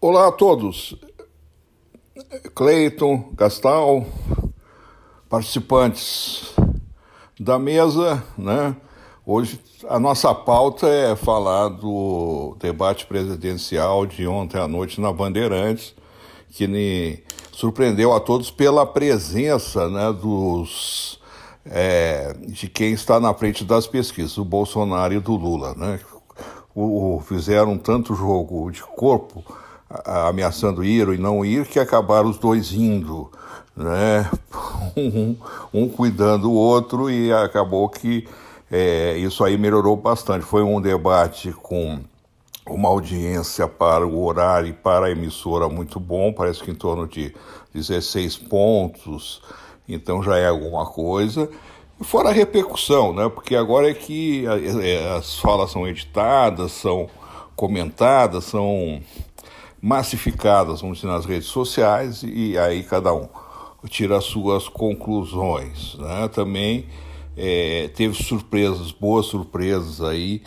Olá a todos. Cleiton, Gastal, participantes da mesa, né? Hoje a nossa pauta é falar do debate presidencial de ontem à noite na Bandeirantes, que me surpreendeu a todos pela presença né, dos, é, de quem está na frente das pesquisas, o Bolsonaro e do Lula. Né? O, fizeram tanto jogo de corpo ameaçando ir ou não ir, que acabaram os dois indo, né? um, um cuidando do outro e acabou que é, isso aí melhorou bastante. Foi um debate com uma audiência para o horário e para a emissora muito bom, parece que em torno de 16 pontos, então já é alguma coisa. E fora a repercussão, né? Porque agora é que é, as falas são editadas, são comentadas, são massificadas, vamos dizer, nas redes sociais, e aí cada um tira as suas conclusões. Né? Também é, teve surpresas, boas surpresas aí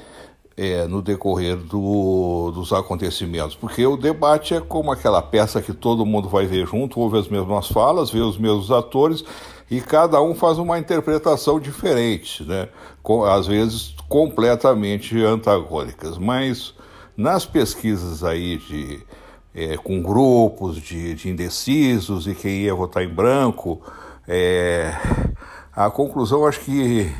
é, no decorrer do, dos acontecimentos, porque o debate é como aquela peça que todo mundo vai ver junto, ouve as mesmas falas, vê os mesmos atores e cada um faz uma interpretação diferente, né? Com, às vezes completamente antagônicas, mas nas pesquisas aí de é, com grupos de, de, indecisos e quem ia votar em branco. É, a conclusão acho que,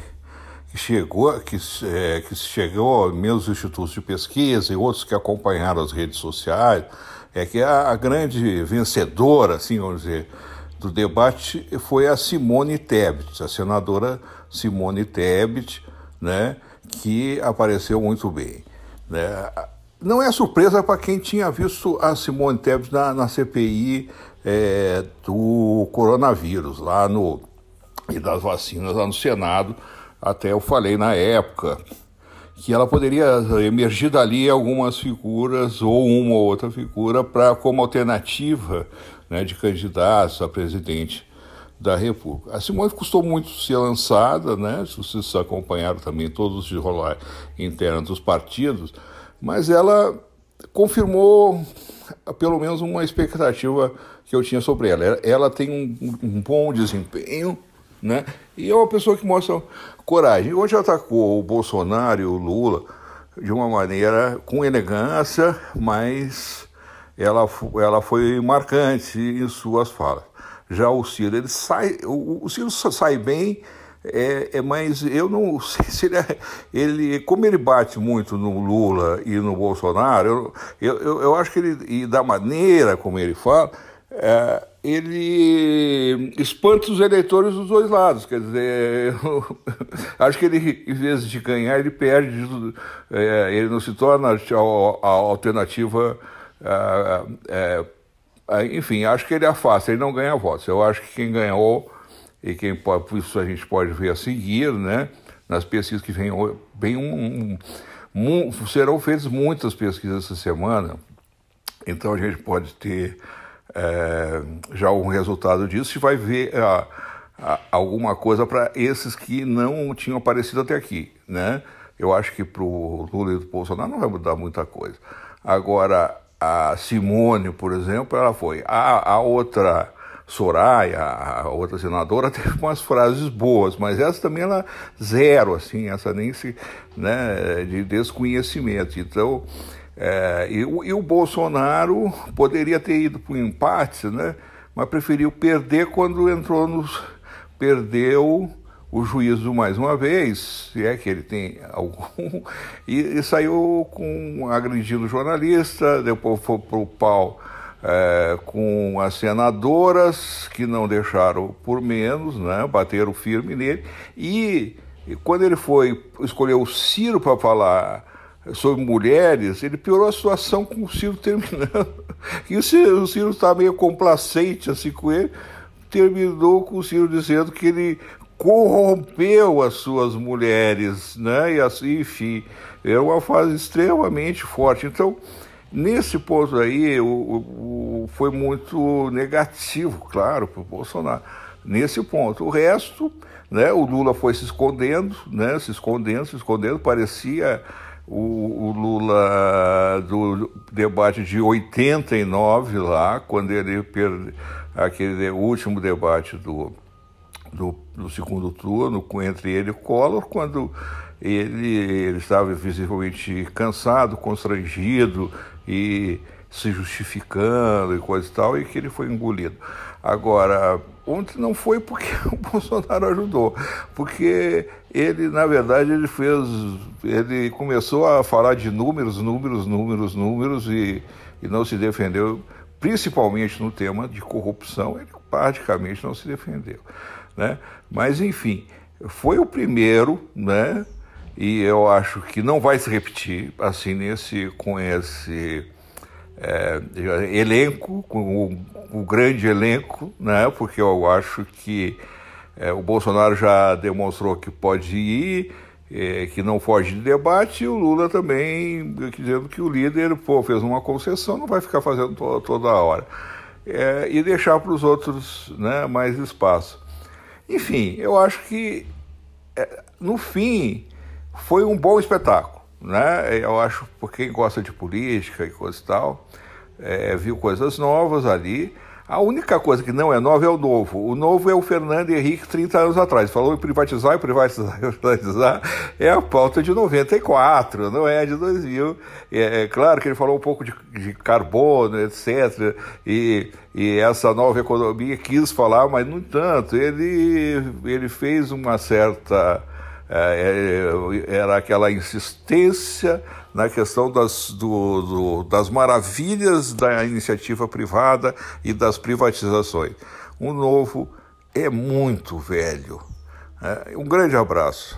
que chegou, que, é, que chegou meus institutos de pesquisa e outros que acompanharam as redes sociais, é que a, a grande vencedora, assim vamos dizer, do debate foi a Simone Tebet, a senadora Simone Tebet, né, que apareceu muito bem. Né? Não é surpresa para quem tinha visto a Simone Tebet na, na CPI é, do coronavírus, lá no. e das vacinas lá no Senado. Até eu falei na época que ela poderia emergir dali algumas figuras ou uma ou outra figura para como alternativa né, de candidatos a presidente da República. A Simone custou muito ser lançada, né? Se vocês acompanharam também todos os rolar internos dos partidos, mas ela confirmou pelo menos uma expectativa que eu tinha sobre ela. Ela tem um, um bom desempenho, né? E é uma pessoa que mostra coragem. Hoje atacou o Bolsonaro e o Lula de uma maneira com elegância, mas ela, ela foi marcante em suas falas. Já o Ciro, ele sai, o, o Ciro sai bem é, é, mas eu não sei se ele, é, ele, como ele bate muito no Lula e no Bolsonaro, eu, eu, eu acho que ele, e da maneira como ele fala, é, ele espanta os eleitores dos dois lados. Quer dizer, acho que ele, em vez de ganhar, ele perde. É, ele não se torna a, a alternativa. A, a, enfim, acho que ele afasta, ele não ganha votos. Eu acho que quem ganhou e quem pode, isso a gente pode ver a seguir, né? Nas pesquisas que vem bem um, um, um, serão feitas muitas pesquisas essa semana, então a gente pode ter é, já um resultado disso e vai ver a, a, alguma coisa para esses que não tinham aparecido até aqui, né? Eu acho que para o Lula e o Bolsonaro não vai mudar muita coisa. Agora, a Simone, por exemplo, ela foi. A, a outra Soraya, a outra senadora, teve umas frases boas, mas essa também ela zero, assim, essa nem se, né, de desconhecimento. Então, é, e, e, o Bolsonaro poderia ter ido para o empate, né, mas preferiu perder quando entrou nos, perdeu o juízo mais uma vez, se é que ele tem algum, e, e saiu com agredindo jornalista, depois foi para o pau é, com as senadoras que não deixaram por menos, né, bateram firme nele, e, e quando ele foi escolher o Ciro para falar sobre mulheres, ele piorou a situação com o Ciro terminando. E o Ciro, Ciro está meio complacente assim com ele, terminou com o Ciro dizendo que ele corrompeu as suas mulheres, né? E assim, enfim, é uma fase extremamente forte. Então, Nesse ponto aí, o, o, foi muito negativo, claro, para o Bolsonaro. Nesse ponto. O resto, né, o Lula foi se escondendo, né, se escondendo, se escondendo, parecia o, o Lula do debate de 89 lá, quando ele perdeu aquele último debate do, do, do, segundo turno entre ele e o Collor, quando ele, ele estava visivelmente cansado, constrangido e se justificando e coisa e tal, e que ele foi engolido. Agora, ontem não foi porque o Bolsonaro ajudou, porque ele, na verdade, ele fez, ele começou a falar de números, números, números, números e, e não se defendeu, principalmente no tema de corrupção, ele praticamente não se defendeu, né? Mas, enfim, foi o primeiro, né? E eu acho que não vai se repetir, assim, nesse, com esse é, elenco, com o, o, grande elenco, né? porque eu acho que é, o Bolsonaro já demonstrou que pode ir, é, que não foge de debate, e o Lula também dizendo que o líder pô, fez uma concessão, não vai ficar fazendo to toda hora. É, e deixar para os outros né, mais espaço. Enfim, eu acho que é, no fim foi um bom espetáculo né? Eu acho, por quem gosta de política e coisa e tal, é, viu coisas novas ali. A única coisa que não é nova é o novo. O novo é o Fernando Henrique 30 anos atrás. Falou em privatizar e privatizar e privatizar. É a pauta de 94, não é de 2000. É, é claro que ele falou um pouco de, de carbono, etc. E, e, essa nova economia quis falar, mas não tanto. Ele, ele fez uma certa era aquela insistência na questão das, do, do, das maravilhas da iniciativa privada e das privatizações. O novo é muito velho. É, um grande abraço.